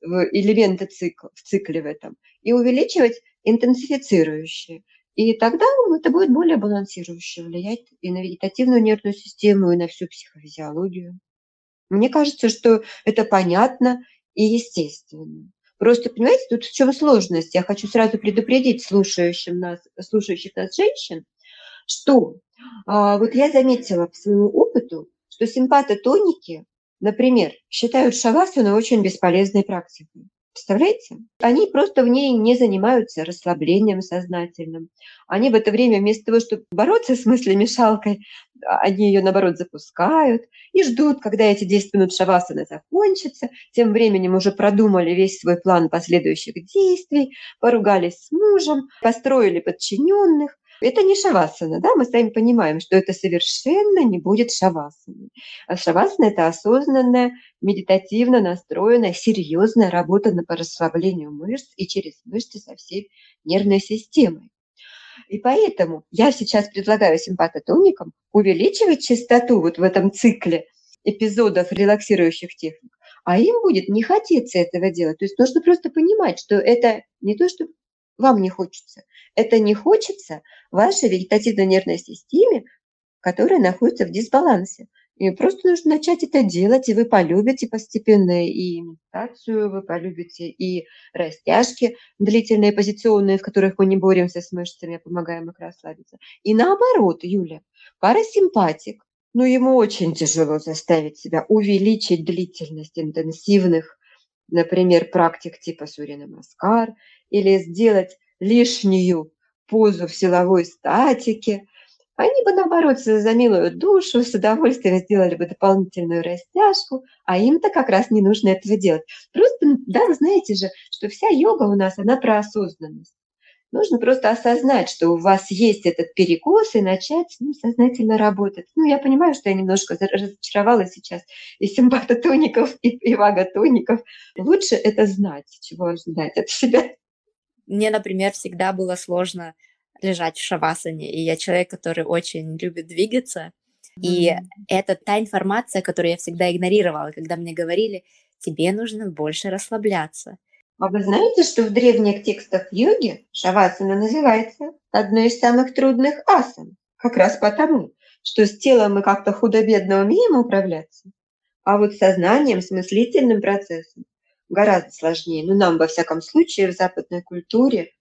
элементы цикла, в цикле в этом, и увеличивать интенсифицирующие. И тогда это будет более балансирующе влиять и на вегетативную нервную систему, и на всю психофизиологию. Мне кажется, что это понятно и естественно. Просто, понимаете, тут в чем сложность? Я хочу сразу предупредить слушающим нас, слушающих нас женщин, что а, вот я заметила по своему опыту, что симпатотоники, например, считают шавасану очень бесполезной практикой. Представляете? Они просто в ней не занимаются расслаблением сознательным. Они в это время вместо того, чтобы бороться с мыслемешалкой, они ее, наоборот, запускают и ждут, когда эти 10 минут шавасаны закончатся. Тем временем уже продумали весь свой план последующих действий, поругались с мужем, построили подчиненных, это не шавасана, да, мы сами понимаем, что это совершенно не будет шавасаной. А шавасана – это осознанная, медитативно настроенная, серьезная работа по расслаблению мышц и через мышцы со всей нервной системой. И поэтому я сейчас предлагаю симпатотоникам увеличивать частоту вот в этом цикле эпизодов релаксирующих техник, а им будет не хотеться этого делать. То есть нужно просто понимать, что это не то, что вам не хочется. Это не хочется вашей вегетативно-нервной системе, которая находится в дисбалансе. И просто нужно начать это делать, и вы полюбите постепенно и медитацию, вы полюбите и растяжки длительные, позиционные, в которых мы не боремся с мышцами, а помогаем их расслабиться. И наоборот, Юля, парасимпатик, ну, ему очень тяжело заставить себя увеличить длительность интенсивных, например, практик типа Сурина Маскар или сделать лишнюю позу в силовой статике, они бы, наоборот, за милую душу с удовольствием сделали бы дополнительную растяжку, а им-то как раз не нужно этого делать. Просто, да, вы знаете же, что вся йога у нас, она про осознанность. Нужно просто осознать, что у вас есть этот перекос и начать ну, сознательно работать. Ну, я понимаю, что я немножко разочаровала сейчас и симпатотоников, и, и ваготоников. Лучше это знать, чего ожидать от себя. Мне, например, всегда было сложно лежать в шавасане, и я человек, который очень любит двигаться, mm-hmm. и это та информация, которую я всегда игнорировала, когда мне говорили, тебе нужно больше расслабляться. А вы знаете, что в древних текстах йоги шавасана называется одной из самых трудных асан? Как раз потому, что с телом мы как-то худо-бедно умеем управляться, а вот сознанием, с мыслительным процессом гораздо сложнее. Ну, нам, во всяком случае, в западной культуре,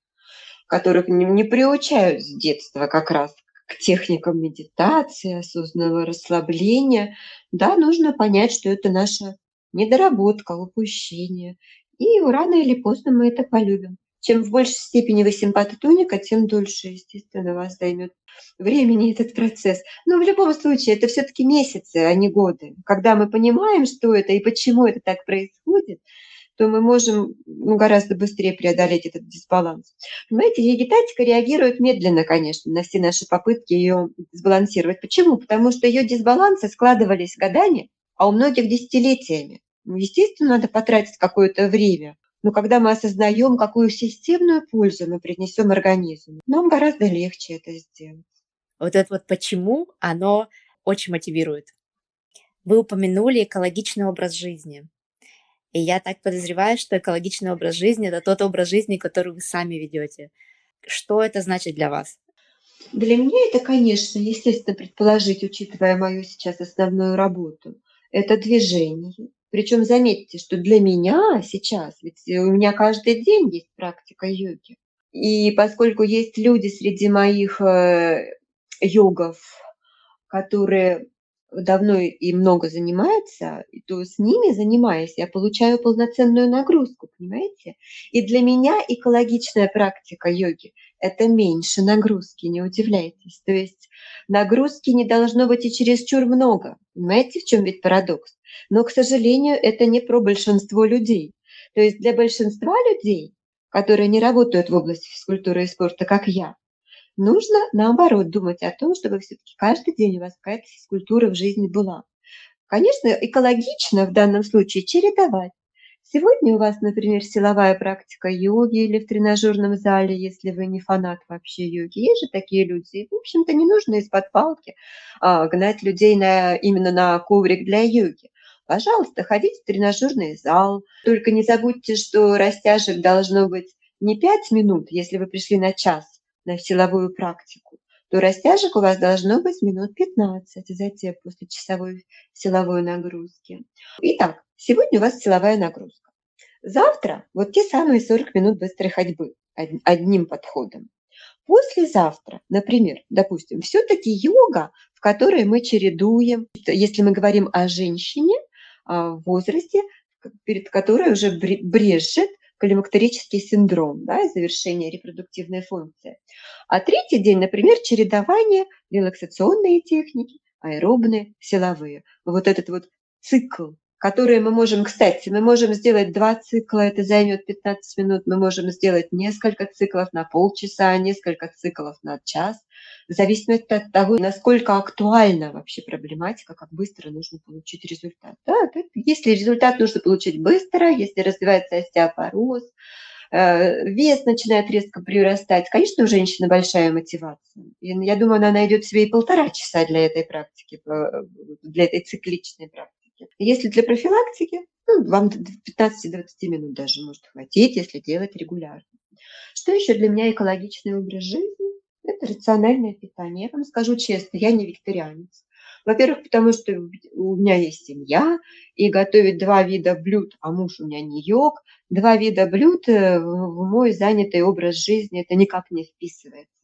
которых не, не приучают с детства как раз к техникам медитации, осознанного расслабления, да, нужно понять, что это наша недоработка, упущение. И рано или поздно мы это полюбим. чем в большей степени вы симпатотоника, тем дольше, естественно, вас займет времени этот процесс. Но в любом случае это все-таки месяцы, а не годы. Когда мы понимаем, что это и почему это так происходит, то мы можем ну, гораздо быстрее преодолеть этот дисбаланс. Понимаете, вегетатика реагирует медленно, конечно, на все наши попытки ее сбалансировать. Почему? Потому что ее дисбалансы складывались годами, а у многих десятилетиями. Ну, естественно, надо потратить какое-то время. Но когда мы осознаем, какую системную пользу мы принесем организму, нам гораздо легче это сделать. Вот это вот почему, оно очень мотивирует. Вы упомянули экологичный образ жизни. И я так подозреваю, что экологичный образ жизни – это тот образ жизни, который вы сами ведете. Что это значит для вас? Для меня это, конечно, естественно, предположить, учитывая мою сейчас основную работу, это движение. Причем заметьте, что для меня сейчас, ведь у меня каждый день есть практика йоги. И поскольку есть люди среди моих э, йогов, которые давно и много занимается, то с ними занимаясь, я получаю полноценную нагрузку, понимаете? И для меня экологичная практика йоги – это меньше нагрузки, не удивляйтесь. То есть нагрузки не должно быть и чересчур много. Понимаете, в чем ведь парадокс? Но, к сожалению, это не про большинство людей. То есть для большинства людей, которые не работают в области физкультуры и спорта, как я, Нужно, наоборот, думать о том, чтобы все-таки каждый день у вас какая-то физкультура в жизни была. Конечно, экологично в данном случае чередовать. Сегодня у вас, например, силовая практика йоги или в тренажерном зале, если вы не фанат вообще йоги. Есть же такие люди. В общем-то, не нужно из-под палки а, гнать людей на, именно на коврик для йоги. Пожалуйста, ходите в тренажерный зал. Только не забудьте, что растяжек должно быть не 5 минут, если вы пришли на час, на силовую практику, то растяжек у вас должно быть минут 15, затем после часовой силовой нагрузки. Итак, сегодня у вас силовая нагрузка. Завтра вот те самые 40 минут быстрой ходьбы одним подходом. Послезавтра, например, допустим, все-таки йога, в которой мы чередуем, если мы говорим о женщине а, в возрасте, перед которой уже брежет калимактерический синдром, да, и завершение репродуктивной функции. А третий день, например, чередование, релаксационные техники, аэробные, силовые. Вот этот вот цикл, который мы можем, кстати, мы можем сделать два цикла, это займет 15 минут, мы можем сделать несколько циклов на полчаса, несколько циклов на час, в зависимости от того, насколько актуальна вообще проблематика, как быстро нужно получить результат. Да, если результат нужно получить быстро, если развивается остеопороз, э, вес начинает резко прирастать, конечно, у женщины большая мотивация. И я думаю, она найдет себе и полтора часа для этой практики, э, для этой цикличной практики. Если для профилактики, ну, вам 15-20 минут даже может хватить, если делать регулярно. Что еще для меня экологичный образ жизни? Это рациональное питание. Я вам скажу честно, я не вегетарианец. Во-первых, потому что у меня есть семья, и готовить два вида блюд, а муж у меня не йог, два вида блюд э, в мой занятый образ жизни, это никак не вписывается.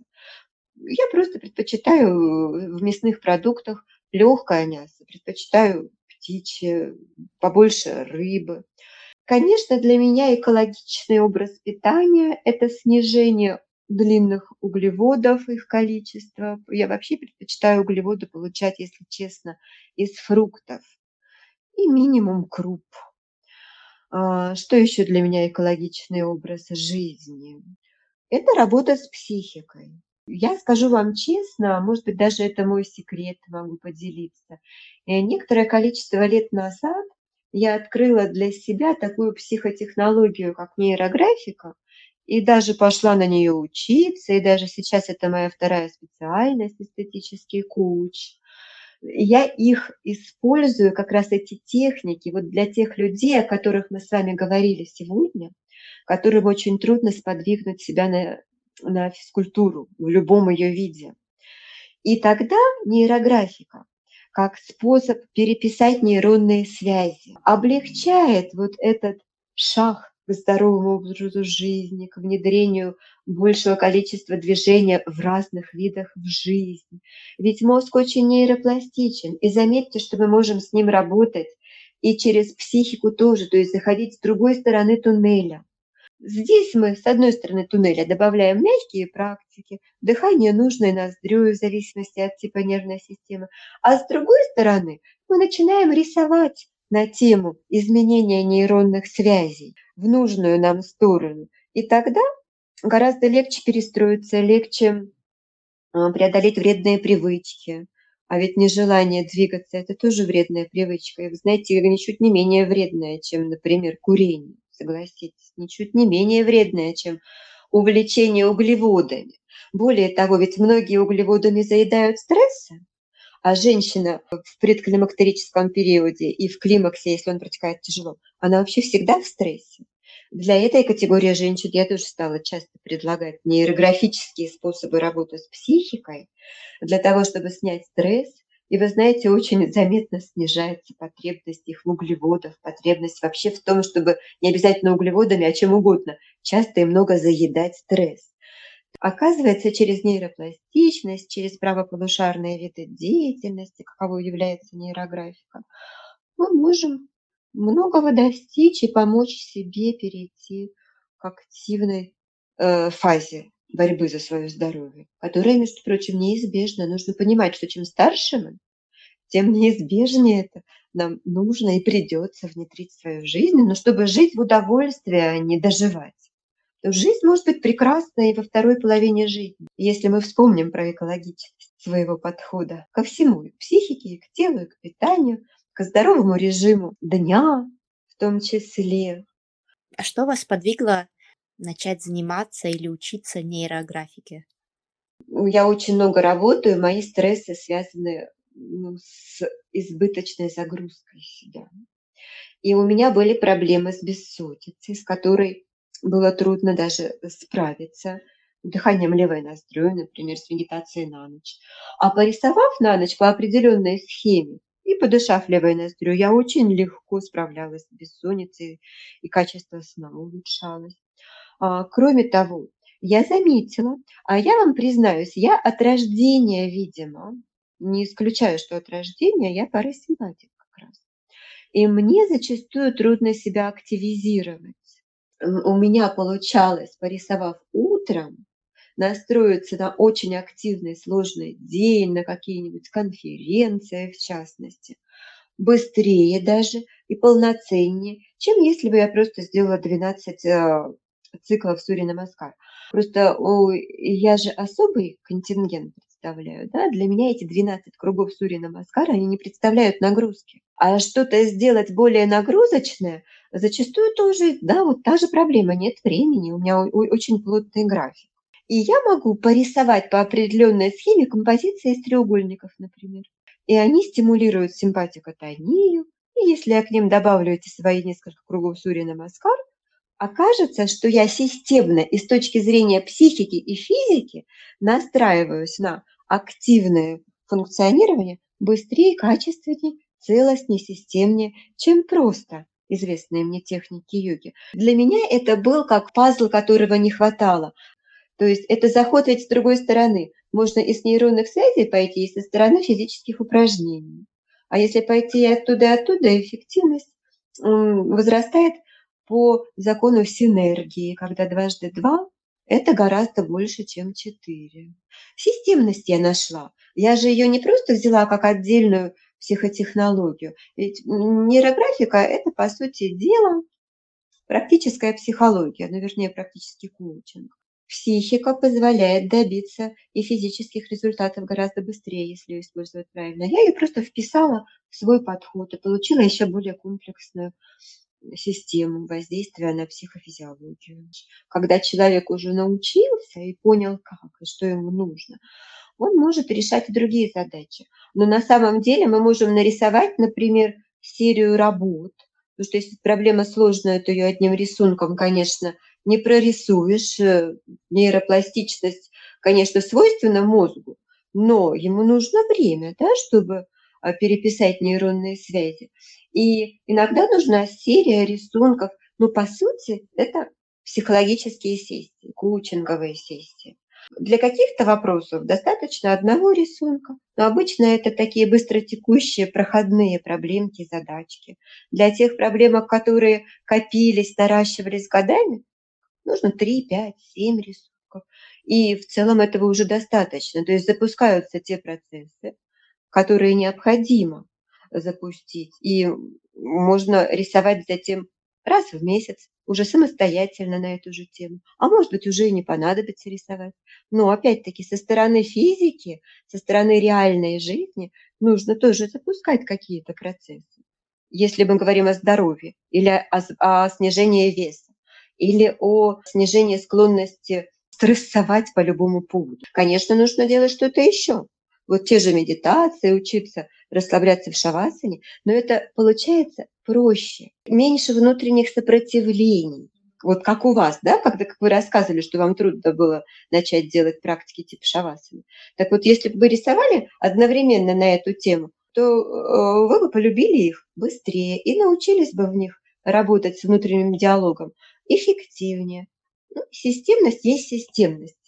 Я просто предпочитаю в мясных продуктах легкое мясо, предпочитаю птичье, побольше рыбы. Конечно, для меня экологичный образ питания – это снижение длинных углеводов, их количество. Я вообще предпочитаю углеводы получать, если честно, из фруктов и минимум круп. А, что еще для меня экологичный образ жизни? Это работа с психикой. Я скажу вам честно, может быть, даже это мой секрет, могу поделиться. Э, некоторое количество лет назад я открыла для себя такую психотехнологию, как нейрографика, и даже пошла на нее учиться, и даже сейчас это моя вторая специальность, эстетический коуч. Я их использую, как раз эти техники, вот для тех людей, о которых мы с вами говорили сегодня, которым очень трудно сподвигнуть себя на, на физкультуру в любом ее виде. И тогда нейрографика, как способ переписать нейронные связи, облегчает вот этот шаг к здоровому образу жизни, к внедрению большего количества движения в разных видах в жизнь. Ведь мозг очень нейропластичен, и заметьте, что мы можем с ним работать и через психику тоже, то есть заходить с другой стороны туннеля. Здесь мы, с одной стороны туннеля, добавляем мягкие практики, дыхание нужное ноздрю в зависимости от типа нервной системы, а с другой стороны мы начинаем рисовать на тему изменения нейронных связей в нужную нам сторону. И тогда гораздо легче перестроиться, легче а, преодолеть вредные привычки. А ведь нежелание двигаться – это тоже вредная привычка. И, вы знаете, ничуть не менее вредная, чем, например, курение. Согласитесь, ничуть не менее вредная, чем увлечение углеводами. Более того, ведь многие углеводами заедают стрессом, а женщина в предклимактерическом периоде и в климаксе, если он протекает тяжело, она вообще всегда в стрессе. Для этой категории женщин я тоже стала часто предлагать нейрографические способы работы с психикой для того, чтобы снять стресс. И вы знаете, очень заметно снижается потребность их в углеводах, потребность вообще в том, чтобы не обязательно углеводами, а чем угодно, часто и много заедать стресс. Оказывается, через нейропластичность, через правополушарные виды деятельности, каковой является нейрографика, мы можем многого достичь и помочь себе перейти к активной э, фазе борьбы за свое здоровье, которая, между прочим, неизбежна. Нужно понимать, что чем старше мы, тем неизбежнее это нам нужно и придется внедрить в свою жизнь, но чтобы жить в удовольствии, а не доживать. Жизнь может быть прекрасна и во второй половине жизни, если мы вспомним про экологичность своего подхода ко всему, и к психике, и к телу, и к питанию, к здоровому режиму дня в том числе. А что вас подвигло начать заниматься или учиться нейрографике? Я очень много работаю, мои стрессы связаны ну, с избыточной загрузкой себя. И у меня были проблемы с бессонницей, с которой было трудно даже справиться дыханием левой ноздрёй, например, с медитацией на ночь. А порисовав на ночь по определенной схеме и подышав левой ноздрёй, я очень легко справлялась с бессонницей, и качество сна улучшалось. А, кроме того, я заметила, а я вам признаюсь, я от рождения, видимо, не исключаю, что от рождения я парасимпатик как раз. И мне зачастую трудно себя активизировать у меня получалось, порисовав утром, настроиться на очень активный, сложный день, на какие-нибудь конференции, в частности, быстрее даже и полноценнее, чем если бы я просто сделала 12 э, циклов Сури Намаскар. Просто о, я же особый контингент представляю, да, для меня эти 12 кругов Сури Намаскара, они не представляют нагрузки. А что-то сделать более нагрузочное, зачастую тоже, да, вот та же проблема, нет времени, у меня очень плотный график. И я могу порисовать по определенной схеме композиции из треугольников, например. И они стимулируют симпатикотонию. И если я к ним добавлю эти свои несколько кругов Сурина Маскар, окажется, что я системно и с точки зрения психики и физики настраиваюсь на активное функционирование быстрее, качественнее, целостнее, системнее, чем просто известные мне техники йоги. Для меня это был как пазл, которого не хватало. То есть это заход ведь с другой стороны. Можно и с нейронных связей пойти, и со стороны физических упражнений. А если пойти и оттуда, и оттуда, эффективность возрастает по закону синергии, когда дважды два – это гораздо больше, чем четыре. Системность я нашла. Я же ее не просто взяла как отдельную психотехнологию. Ведь нейрографика – это, по сути дела, практическая психология, ну, вернее, практический коучинг. Психика позволяет добиться и физических результатов гораздо быстрее, если ее использовать правильно. Я ее просто вписала в свой подход и получила еще более комплексную систему воздействия на психофизиологию. Когда человек уже научился и понял, как и что ему нужно, он может решать и другие задачи. Но на самом деле мы можем нарисовать, например, серию работ, потому что если проблема сложная, то ее одним рисунком, конечно, не прорисуешь. Э, нейропластичность, конечно, свойственна мозгу, но ему нужно время, да, чтобы переписать нейронные связи. И иногда нужна серия рисунков. Но по сути это психологические сессии, коучинговые сессии. Для каких-то вопросов достаточно одного рисунка, но обычно это такие быстротекущие проходные проблемки, задачки. Для тех проблемок, которые копились, наращивались годами, Нужно 3, 5, 7 рисунков. И в целом этого уже достаточно. То есть запускаются те процессы, которые необходимо запустить. И можно рисовать затем раз в месяц, уже самостоятельно на эту же тему. А может быть, уже и не понадобится рисовать. Но опять-таки со стороны физики, со стороны реальной жизни нужно тоже запускать какие-то процессы. Если мы говорим о здоровье или о, о снижении веса, или о снижении склонности стрессовать по любому поводу. Конечно, нужно делать что-то еще. Вот те же медитации, учиться расслабляться в шавасане, но это получается проще, меньше внутренних сопротивлений. Вот как у вас, да, когда как вы рассказывали, что вам трудно было начать делать практики типа шавасаны. Так вот, если бы вы рисовали одновременно на эту тему, то э, вы бы полюбили их быстрее и научились бы в них работать с внутренним диалогом эффективнее. Ну, системность есть системность.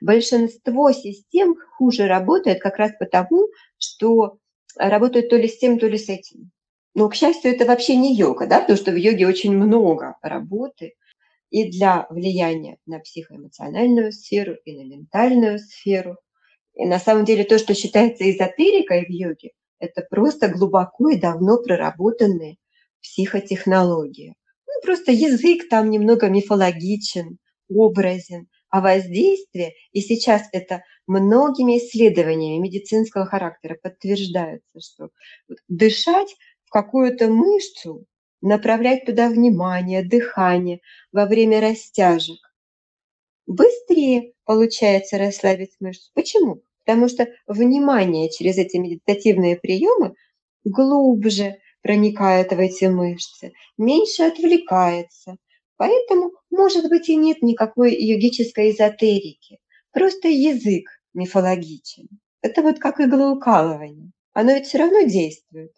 Большинство систем хуже работает как раз потому, что работают то ли с тем, то ли с этим. Но, к счастью, это вообще не йога, да, потому что в йоге очень много работы и для влияния на психоэмоциональную сферу, и на ментальную сферу. И на самом деле то, что считается эзотерикой в йоге, это просто глубоко и давно проработанные психотехнологии. Ну, просто язык там немного мифологичен, образен, а воздействие, и сейчас это многими исследованиями медицинского характера подтверждается, что дышать в какую-то мышцу, направлять туда внимание, дыхание во время растяжек, быстрее получается расслабить мышцу. Почему? Потому что внимание через эти медитативные приемы глубже проникает в эти мышцы, меньше отвлекается. Поэтому, может быть, и нет никакой йогической эзотерики. Просто язык мифологичен. Это вот как иглоукалывание. Оно ведь все равно действует.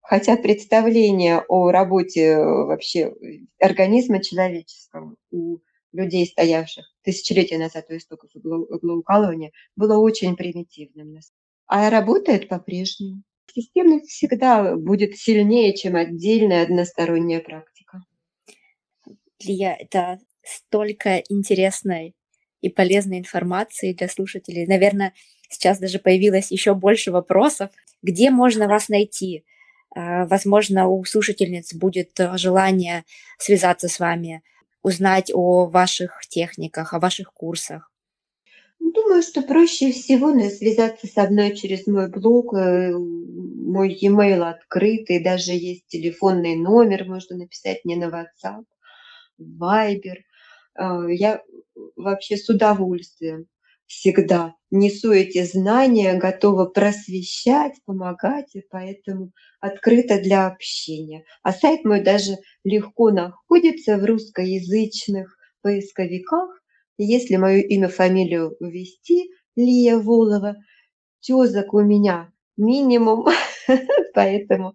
Хотя представление о работе э, вообще организма человеческого у людей, стоявших тысячелетия назад у истоков иглоукалывания, было очень примитивным. А работает по-прежнему. Системность всегда будет сильнее, чем отдельная односторонняя практика. Лия, это столько интересной и полезной информации для слушателей. Наверное, сейчас даже появилось еще больше вопросов. Где можно вас найти? А, возможно, у слушательниц будет э, желание связаться с вами, узнать о ваших техниках, о ваших курсах. Думаю, что проще всего ну, связаться со мной через мой блог. Э, мой e-mail открытый, даже есть телефонный номер, можно написать мне на WhatsApp, Viber. А, я вообще с удовольствием всегда несу эти знания, готова просвещать, помогать, и поэтому открыта для общения. А сайт мой даже легко находится в русскоязычных поисковиках. Если мое имя, фамилию ввести, Лия Волова, тезок у меня минимум, поэтому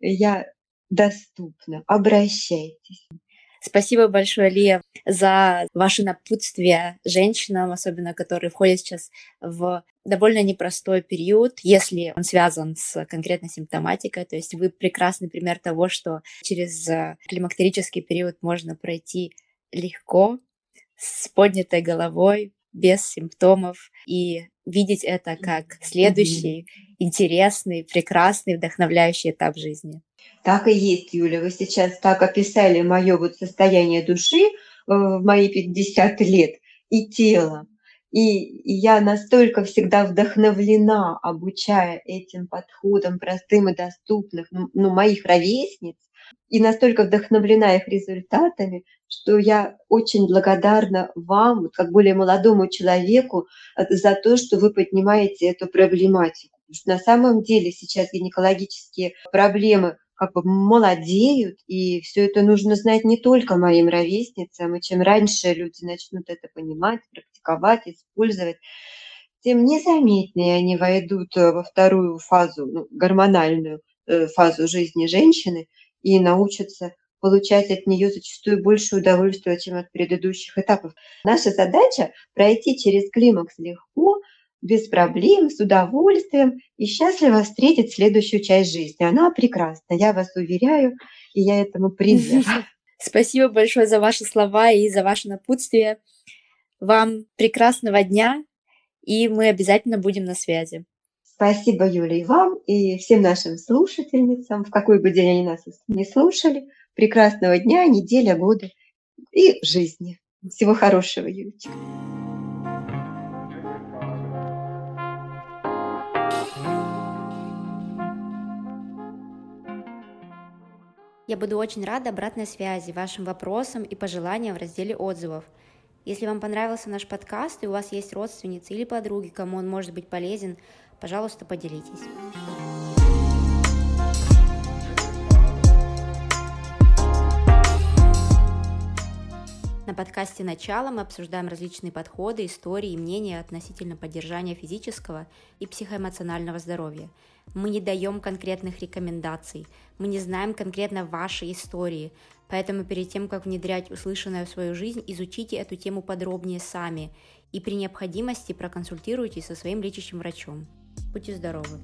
я доступна. Обращайтесь. Спасибо большое, Лия, за ваше напутствие женщинам, особенно которые входят сейчас в довольно непростой период, если он связан с конкретной симптоматикой. То есть вы прекрасный пример того, что через климактерический период можно пройти легко, с поднятой головой, без симптомов и видеть это как следующий интересный, прекрасный, вдохновляющий этап жизни. Так и есть, Юля. Вы сейчас так описали мое вот состояние души э, в мои 50 лет и тела. И я настолько всегда вдохновлена, обучая этим подходам простым и доступных, ну, ну моих ровесниц, и настолько вдохновлена их результатами, что я очень благодарна вам, как более молодому человеку, э, за то, что вы поднимаете эту проблематику. Потому что на самом деле сейчас гинекологические проблемы как бы молодеют, и все это нужно знать не только моим ровесницам, и чем раньше люди начнут это понимать, практиковать, использовать, тем незаметнее они войдут э, во вторую фазу, ну, гормональную э, фазу жизни женщины и научатся получать от нее зачастую больше удовольствия, чем от предыдущих этапов. Наша задача пройти через климакс легко, без проблем, с удовольствием и счастливо встретить следующую часть жизни. Она прекрасна, я вас уверяю, и я этому привержена. Спасибо большое за ваши слова и за ваше напутствие. Вам прекрасного дня, и мы обязательно будем на связи. Спасибо, Юля, и вам, и всем нашим слушательницам, в какой бы день они нас не слушали. Прекрасного дня, неделя, года и жизни. Всего хорошего, Юлечка. Я буду очень рада обратной связи, вашим вопросам и пожеланиям в разделе отзывов. Если вам понравился наш подкаст и у вас есть родственницы или подруги, кому он может быть полезен, пожалуйста, поделитесь. На подкасте «Начало» мы обсуждаем различные подходы, истории и мнения относительно поддержания физического и психоэмоционального здоровья. Мы не даем конкретных рекомендаций, мы не знаем конкретно вашей истории, поэтому перед тем, как внедрять услышанное в свою жизнь, изучите эту тему подробнее сами и при необходимости проконсультируйтесь со своим лечащим врачом. Будьте здоровы!